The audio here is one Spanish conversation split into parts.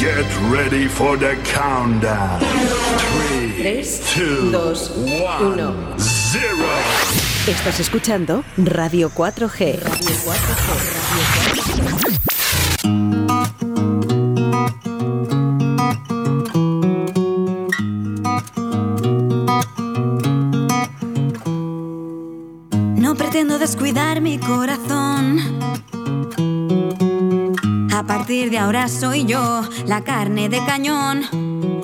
Get ready for the countdown. 3, 2, 1, 0. Estás escuchando Radio 4G. Radio 4G. Radio 4G. No pretendo descuidar mi corazón. A partir de ahora soy yo la carne de cañón.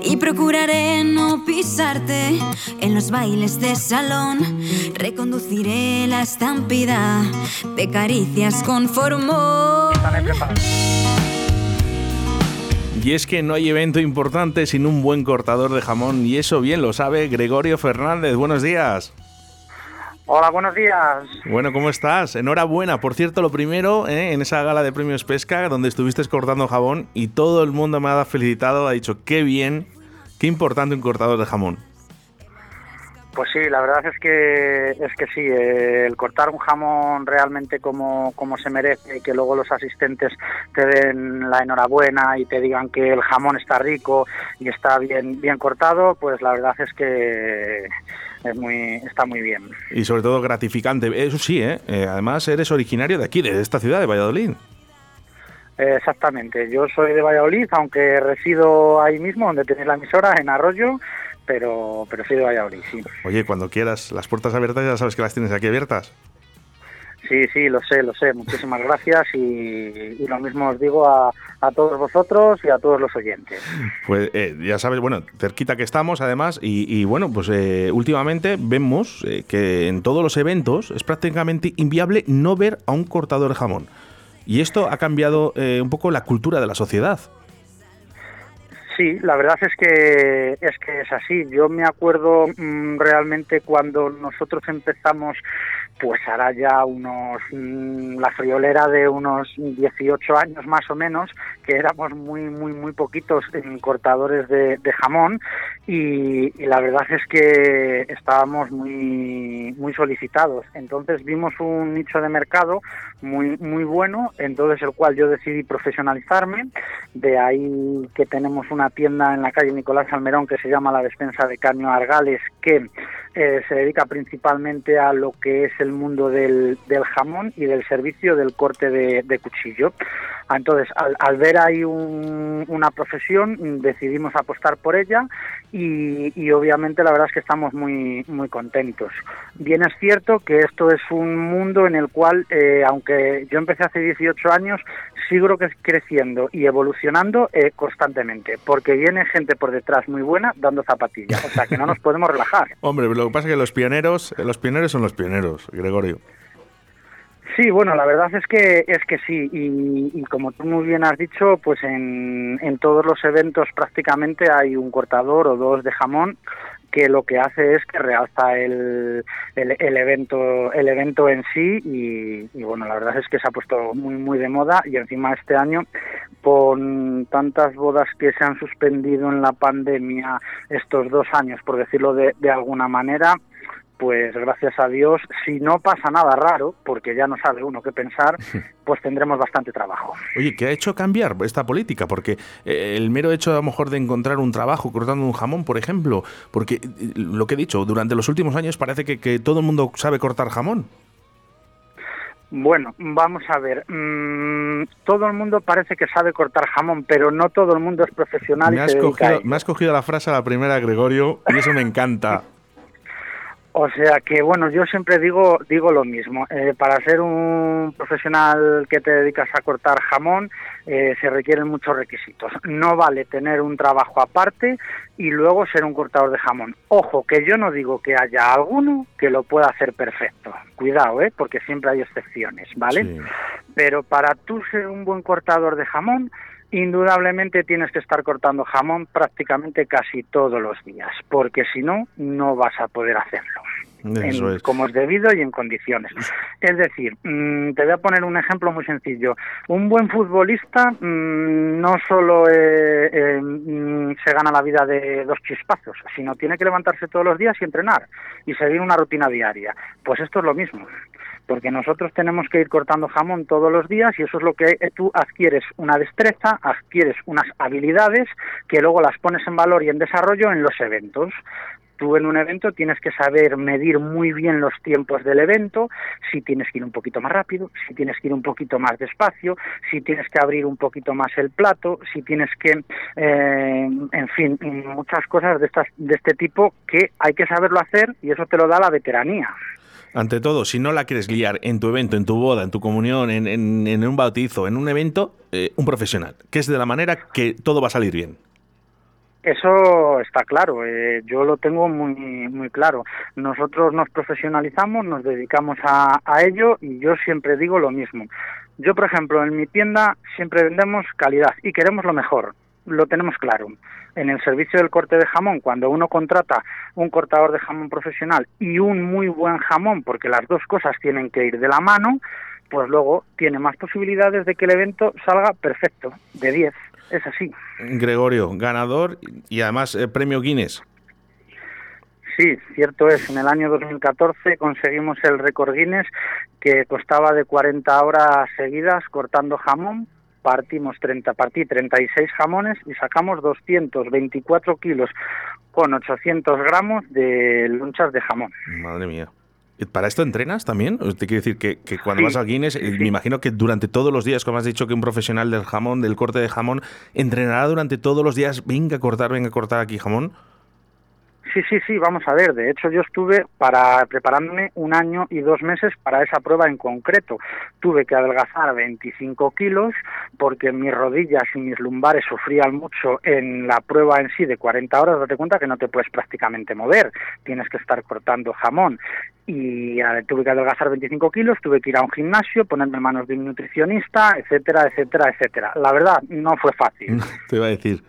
Y procuraré no pisarte en los bailes de salón. Reconduciré la estampida de caricias con formol. Y es que no hay evento importante sin un buen cortador de jamón y eso bien lo sabe Gregorio Fernández. Buenos días. Hola, buenos días. Bueno, ¿cómo estás? Enhorabuena. Por cierto, lo primero, ¿eh? en esa gala de premios Pesca, donde estuviste cortando jamón y todo el mundo me ha felicitado, ha dicho, qué bien, qué importante un cortador de jamón. Pues sí, la verdad es que es que sí, eh, el cortar un jamón realmente como, como se merece y que luego los asistentes te den la enhorabuena y te digan que el jamón está rico y está bien bien cortado, pues la verdad es que es muy está muy bien. Y sobre todo gratificante. Eso sí, ¿eh? Eh, además eres originario de aquí, de esta ciudad, de Valladolid. Eh, Exactamente, yo soy de Valladolid, aunque resido ahí mismo, donde tenéis la emisora, en Arroyo, pero, pero soy de Valladolid, sí. Oye, cuando quieras, las puertas abiertas ya sabes que las tienes aquí abiertas. Sí, sí, lo sé, lo sé. Muchísimas gracias y, y lo mismo os digo a, a todos vosotros y a todos los oyentes. Pues eh, ya sabes, bueno, cerquita que estamos además y, y bueno, pues eh, últimamente vemos eh, que en todos los eventos es prácticamente inviable no ver a un cortador de jamón. Y esto ha cambiado eh, un poco la cultura de la sociedad. Sí, la verdad es que es que es así. Yo me acuerdo mm, realmente cuando nosotros empezamos, pues hará ya unos mm, la friolera de unos 18 años más o menos, que éramos muy muy muy poquitos en cortadores de, jamón y, y la verdad es que estábamos muy muy solicitados. Entonces vimos un nicho de mercado muy muy bueno, entonces el cual yo decidí profesionalizarme. De ahí que tenemos una tienda en la calle Nicolás Almerón que se llama la despensa de Caño Argales, que eh, se dedica principalmente a lo que es el mundo del, del jamón y del servicio del corte de cuchillo. Entonces, al, al ver ahí un- una profesión, decidimos apostar por ella y, y obviamente la verdad es que estamos muy, muy contentos. Bien es cierto que esto es un mundo en el cual, eh, aunque yo empecé hace 18 años, sigo cre- creciendo y evolucionando eh, constantemente, porque viene gente por detrás muy buena dando zapatillas, o sea que no nos podemos relajar. Hombre, lo que pasa es que los pioneros, los pioneros son los pioneros, Gregorio. Sí, bueno, la verdad es que es que sí. Y, como tú muy bien has dicho, pues en, en todos los eventos prácticamente hay un cortador o dos de jamón que lo que hace es que realza el, el, el evento el evento en sí. Y, y, bueno la verdad es que se ha puesto muy muy de moda. Y encima este año con tantas bodas que se han suspendido en la pandemia estos dos años por decirlo de, de alguna manera pues gracias a Dios, si no pasa nada raro, porque ya no sabe uno qué pensar, pues tendremos bastante trabajo. Oye, ¿qué ha hecho cambiar esta política? Porque eh, el mero hecho a lo mejor de encontrar un trabajo cortando un jamón, por ejemplo, porque eh, lo que he dicho, durante los últimos años parece que, que todo el mundo sabe cortar jamón. Bueno, vamos a ver. mm, todo el mundo parece que sabe cortar jamón, pero no todo el mundo es profesional Me y has, se cogido, me has cogido la frase a la primera, Gregorio, y eso me encanta. O sea que, bueno, yo siempre digo, digo lo mismo. Eh, para ser un profesional que te dedicas a cortar jamón, eh, se requieren muchos requisitos. No vale tener un trabajo aparte y luego ser un cortador de jamón. Ojo, que yo no digo que haya alguno que lo pueda hacer perfecto. Cuidado, ¿eh? porque siempre hay excepciones, ¿vale? Sí. Pero para tú ser un buen cortador de jamón, indudablemente tienes que estar cortando jamón prácticamente casi todos los días, porque si no, no vas a poder hacerlo. Eso en- es. como es debido y en condiciones. Es decir, mm, te voy a poner un ejemplo muy sencillo. Un buen futbolista mm, no solo eh, eh, mm, se gana la vida de dos chispazos, sino tiene que levantarse todos los días y entrenar y seguir una rutina diaria. Pues esto es lo mismo. Porque nosotros tenemos que ir cortando jamón todos los días y eso es lo que tú adquieres una destreza, adquieres unas habilidades que luego las pones en valor y en desarrollo en los eventos tú en un evento tienes que saber medir muy bien los tiempos del evento, si tienes que ir un poquito más rápido, si tienes que ir un poquito más despacio, si tienes que abrir un poquito más el plato, si tienes que, eh, en fin, muchas cosas de, estas, de este tipo que hay que saberlo hacer y eso te lo da la veteranía. Ante todo, si no la quieres guiar en tu evento, en tu boda, en tu comunión, en, en, un bautizo, en un evento, eh, un profesional, que es de la manera que todo va a salir bien. Eso está claro, eh, yo lo tengo muy muy claro. Nosotros nos profesionalizamos, nos dedicamos a, a, ello y yo siempre digo lo mismo. Yo, por ejemplo, en mi tienda siempre vendemos calidad y queremos lo mejor, lo tenemos claro. En el servicio del corte de jamón, cuando uno contrata un cortador de jamón profesional y un muy buen jamón, porque las dos cosas tienen que ir de la mano, pues luego tiene más posibilidades de que el evento salga perfecto, de 10 es así. Gregorio, ganador y además eh, premio Guinness. Sí, cierto es. En el año 2014 conseguimos el récord Guinness que costaba de 40 horas seguidas cortando jamón. Partimos 30, partí 36 jamones y sacamos 224 kilos con 800 gramos de lonchas de jamón. Madre mía. ¿Para esto entrenas también? ¿Te quiere decir que, cuando vas al Guinness, eh, me imagino que durante todos los días, como has dicho, que un profesional del jamón, del corte de jamón, entrenará durante todos los días, venga a cortar, venga a cortar aquí jamón? Sí, sí, sí, vamos a ver. De hecho, yo estuve para preparándome un año y dos meses para esa prueba en concreto. Tuve que adelgazar 25 kilos porque mis rodillas y mis lumbares sufrían mucho en la prueba en sí de 40 horas. Date cuenta que no te puedes prácticamente mover, tienes que estar cortando jamón. Y tuve que adelgazar 25 kilos, tuve que ir a un gimnasio, ponerme en manos de un nutricionista, etcétera, etcétera, etcétera. La verdad, no fue fácil. te iba a decir.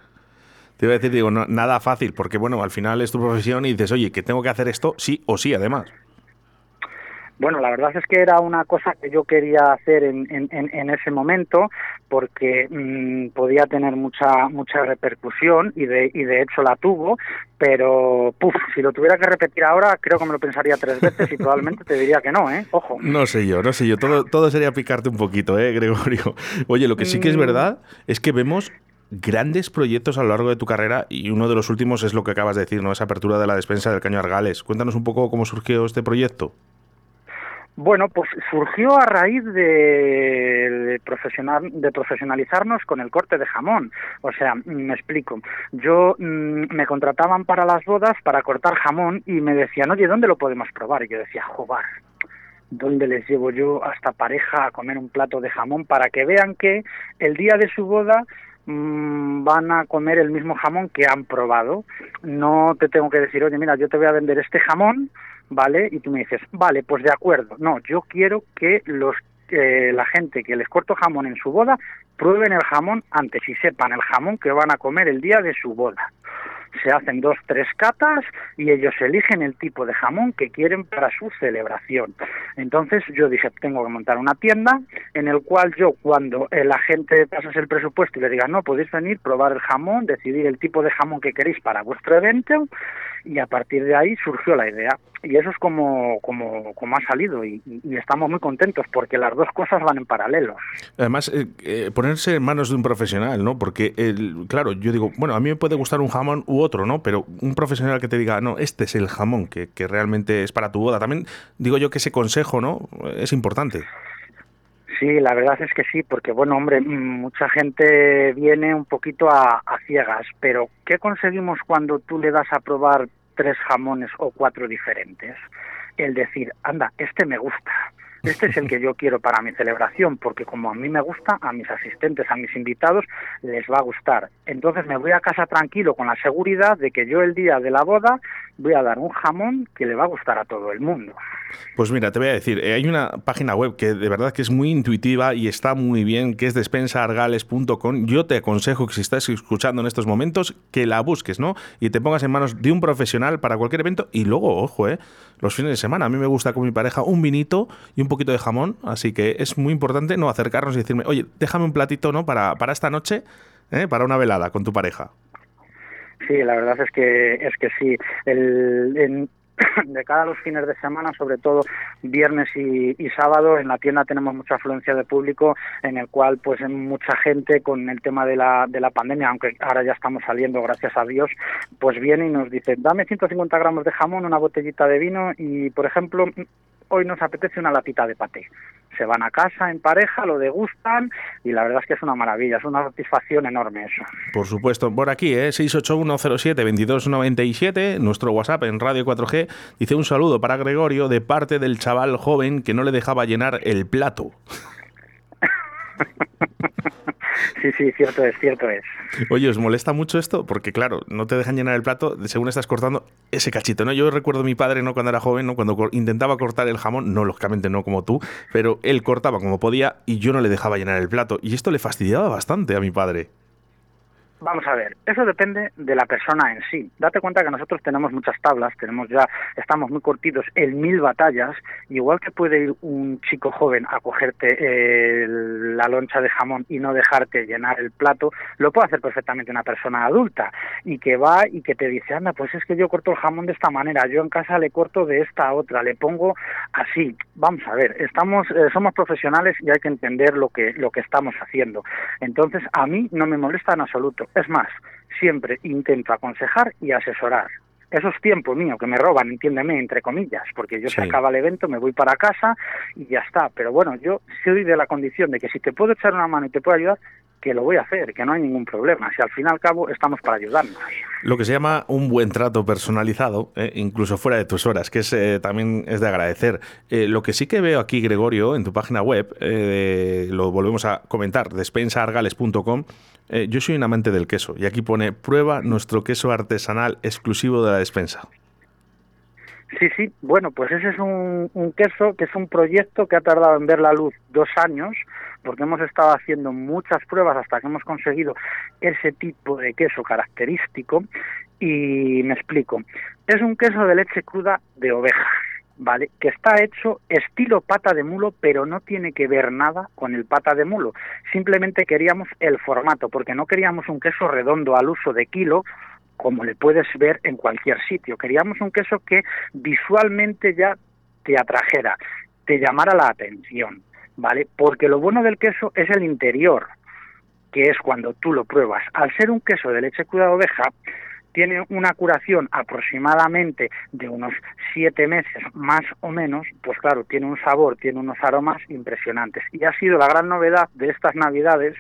Te iba a decir, digo, nada fácil, porque bueno, al final es tu profesión y dices, oye, que tengo que hacer esto sí o sí, además. Bueno, la verdad es que era una cosa que yo quería hacer en, en, ese momento porque mm, podía tener mucha mucha repercusión y de, y de hecho la tuvo, pero puf, si lo tuviera que repetir ahora creo que me lo pensaría tres veces y probablemente te diría que no, ¿eh? Ojo. No sé yo, no sé yo, todo, todo sería picarte un poquito, ¿eh, Gregorio? Oye, lo que sí que es mm. verdad es que vemos grandes proyectos a lo largo de tu carrera y uno de los últimos es lo que acabas de decir, ¿no? Esa apertura de la despensa del Caño Argales. Cuéntanos un poco cómo surgió este proyecto. Bueno, pues surgió a raíz de, de profesionalizarnos con el corte de jamón. O sea, me explico. Yo mm, me contrataban para las bodas para cortar jamón y me decían, oye, ¿dónde lo podemos probar? Y yo decía, joder, ¿dónde les llevo yo a esta pareja a comer un plato de jamón para que vean que el día de su boda Mm, van a comer el mismo jamón que han probado. No te tengo que decir, oye, mira, yo te voy a vender este jamón, ¿vale? Y tú me dices, vale, pues de acuerdo. No, yo quiero que los la gente que les corto jamón en su boda prueben el jamón antes y sepan el jamón que van a comer el día de su boda se hacen dos, tres catas y ellos eligen el tipo de jamón que quieren para su celebración. Entonces yo dije, tengo que montar una tienda en el cual yo cuando la gente pasase el presupuesto y le diga, no, podéis venir, probar el jamón, decidir el tipo de jamón que queréis para vuestro evento y a partir de ahí surgió la idea. Y eso es como, como, como ha salido y, estamos muy contentos porque las dos cosas van en paralelo. Además, eh, eh, ponerse en manos de un profesional, ¿no? Porque, el, claro, yo digo, bueno, a mí me puede gustar un jamón u otro, ¿no? Pero un profesional que te diga, no, este es el jamón que, que realmente es para tu boda. También digo yo que ese consejo, ¿no? Es importante. Sí, la verdad es que sí, porque bueno, hombre, mucha gente viene un poquito a, a, ciegas, pero ¿qué conseguimos cuando tú le das a probar tres jamones o cuatro diferentes? El decir, anda, este me gusta, este es el que yo quiero para mi celebración, porque como a mí me gusta, a mis asistentes, a mis invitados, les va a gustar. Entonces me voy a casa tranquilo con la seguridad de que yo el día de la boda voy a dar un jamón que le va a gustar a todo el mundo. Pues mira, te voy a decir, eh, hay una página web que de verdad que es muy intuitiva y está muy bien, que es despensaargales.com. Yo te aconsejo que si estás escuchando en estos momentos, que la busques, ¿no? Y te pongas en manos de un profesional para cualquier evento y luego, ojo, ¿eh? Los fines de semana. A mí me gusta con mi pareja un vinito y un poquito de jamón, así que es muy importante no acercarnos y decirme, oye, déjame un platito, ¿no? Para, para esta noche, ¿eh? para una velada con tu pareja. Sí, la verdad es que es que sí. El, de cara a los fines de semana, sobre todo viernes y, sábado, en la tienda tenemos mucha afluencia de público, en el cual pues mucha gente con el tema de la, de la pandemia, aunque ahora ya estamos saliendo, gracias a Dios, pues viene y nos dice, dame 150 gramos de jamón, una botellita de vino y, por ejemplo, hoy nos apetece una latita de paté. Se van a casa en pareja, lo degustan y la verdad es que es una maravilla, es una satisfacción enorme eso. Por supuesto, por aquí, ¿eh? 681072297, nuestro WhatsApp en Radio 4G, dice un saludo para Gregorio de parte del chaval joven que no le dejaba llenar el plato. Sí, sí, cierto es, cierto es. Oye, ¿os molesta mucho esto? Porque claro, no te dejan llenar el plato según estás cortando ese cachito, ¿no? Yo recuerdo a mi padre, ¿no? Cuando era joven, ¿no? Cuando intentaba cortar el jamón, no, lógicamente no como tú, pero él cortaba como podía y yo no le dejaba llenar el plato. Y esto le fastidiaba bastante a mi padre. Vamos a ver, eso depende de la persona en sí. Date cuenta que nosotros tenemos muchas tablas, tenemos ya, estamos muy cortitos en mil batallas, igual que puede ir un chico joven a cogerte eh, la loncha de jamón y no dejarte llenar el plato, lo puede hacer perfectamente una persona adulta y que va y que te dice, anda, pues es que yo corto el jamón de esta manera, yo en casa le corto de esta otra, le pongo así. Vamos a ver, estamos, eh, somos profesionales y hay que entender lo que, lo que estamos haciendo. Entonces, a mí no me molesta en absoluto es más, siempre intento aconsejar y asesorar. Eso es tiempo mío que me roban, entiéndeme, entre comillas, porque yo se acaba el evento, me voy para casa y ya está. Pero bueno, yo soy de la condición de que si te puedo echar una mano y te puedo ayudar, que lo voy a hacer, que no hay ningún problema. Si al fin y al cabo estamos para ayudarnos. Lo que se llama un buen trato personalizado, eh, incluso fuera de tus horas, que es, eh, también es de agradecer. Eh, lo que sí que veo aquí, Gregorio, en tu página web, lo volvemos a comentar, despensargales.com, yo soy un amante del queso y aquí pone prueba nuestro queso artesanal exclusivo de la despensa. Sí, sí, bueno, pues ese es un, un, queso que es un proyecto que ha tardado en ver la luz dos años, porque hemos estado haciendo muchas pruebas hasta que hemos conseguido ese tipo de queso característico. Y me explico, es un queso de leche cruda de oveja, ¿vale? Que está hecho estilo pata de mulo, pero no tiene que ver nada con el pata de mulo. Simplemente queríamos el formato, porque no queríamos un queso redondo al uso de kilo, como le puedes ver en cualquier sitio. Queríamos un queso que visualmente ya te atrajera, te llamara la atención, ¿vale? Porque lo bueno del queso es el interior, que es cuando tú lo pruebas. Al ser un queso de leche cruda de oveja, tiene una curación aproximadamente de unos siete meses más o menos, pues claro, tiene un sabor, tiene unos aromas impresionantes. Y ha sido la gran novedad de estas navidades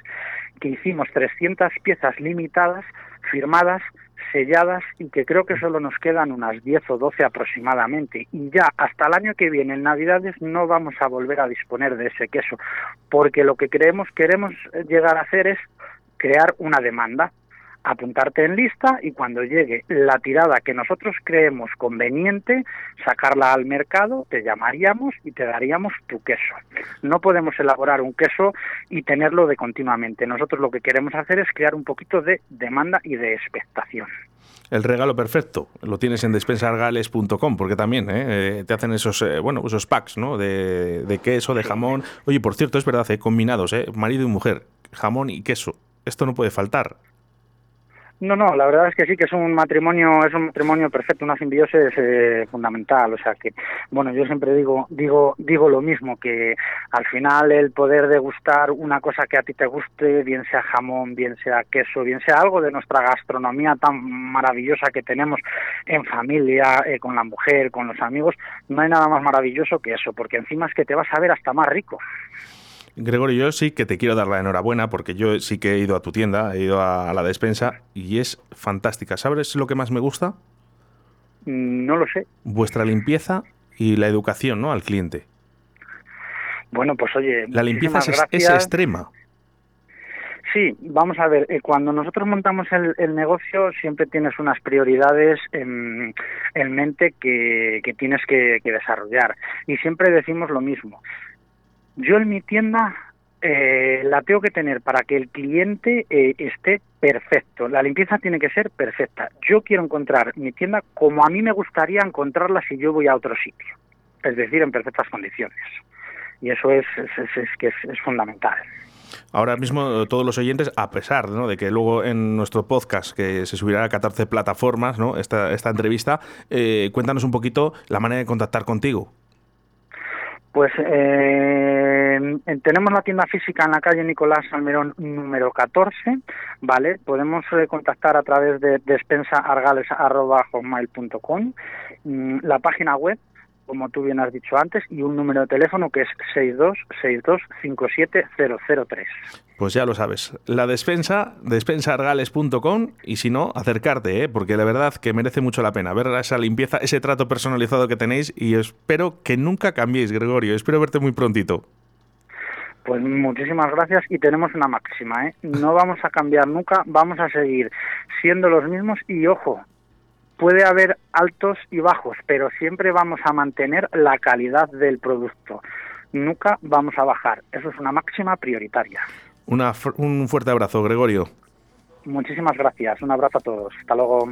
que hicimos 300 piezas limitadas, firmadas selladas y que creo que solo nos quedan unas 10 o 12 aproximadamente. Y ya hasta el año que viene, en Navidades, no vamos a volver a disponer de ese queso, porque lo que creemos, queremos llegar a hacer es crear una demanda apuntarte en lista y cuando llegue la tirada que nosotros creemos conveniente, sacarla al mercado, te llamaríamos y te daríamos tu queso. No podemos elaborar un queso y tenerlo de continuamente. Nosotros lo que queremos hacer es crear un poquito de demanda y de expectación. El regalo perfecto lo tienes en despensargales.com porque también ¿eh? Eh, te hacen esos eh, bueno esos packs ¿no? de, queso, de jamón. Oye, por cierto, es verdad, combinados, marido y mujer, jamón y queso. Esto no puede faltar. No, no, la verdad es que sí que es un matrimonio, es un matrimonio perfecto, una simbiosis eh, fundamental, o sea que, bueno, yo siempre digo, digo, digo lo mismo, que al final el poder degustar una cosa que a ti te guste, bien sea jamón, bien sea queso, bien sea algo de nuestra gastronomía tan maravillosa que tenemos en familia, eh, con la mujer, con los amigos, no hay nada más maravilloso que eso, porque encima es que te vas a ver hasta más rico. Gregorio, yo sí que te quiero dar la enhorabuena porque yo sí que he ido a tu tienda, he ido a, la despensa y es fantástica. ¿Sabes lo que más me gusta? No lo sé. Vuestra limpieza y la educación ¿no? al cliente. Bueno, pues oye. La limpieza es, extrema. Sí, vamos a ver, eh, cuando nosotros montamos el, negocio siempre tienes unas prioridades en, mente que, tienes que, desarrollar y siempre decimos lo mismo. Yo en mi tienda eh, la tengo que tener para que el cliente eh, esté perfecto. La limpieza tiene que ser perfecta. Yo quiero encontrar mi tienda como a mí me gustaría encontrarla si yo voy a otro sitio, es decir, en perfectas condiciones. Y eso es, es, que es fundamental. Ahora mismo todos los oyentes, a pesar de que luego en nuestro podcast, que se subirá a 14 plataformas, ¿no? esta, esta entrevista, eh, cuéntanos un poquito la manera de contactar contigo. Pues eh, tenemos la tienda física en la calle Nicolás Almerón número 14, ¿vale? Podemos eh, contactar a través de despensaargales.com, mm, la página web como tú bien has dicho antes, y un número de teléfono que es 626257003. Pues ya lo sabes, la despensa, despensaargales.com y si no, acercarte, ¿eh? porque la verdad que merece mucho la pena ver esa limpieza, ese trato personalizado que tenéis y espero que nunca cambiéis, Gregorio. Espero verte muy prontito. Pues muchísimas gracias y tenemos una máxima, ¿eh? No vamos a cambiar nunca, vamos a seguir siendo los mismos y ojo, puede haber altos y bajos, pero siempre vamos a mantener la calidad del producto. Nunca vamos a bajar. Eso es una máxima prioritaria. un fuerte abrazo, Gregorio. Muchísimas gracias. Un abrazo a todos. Hasta luego.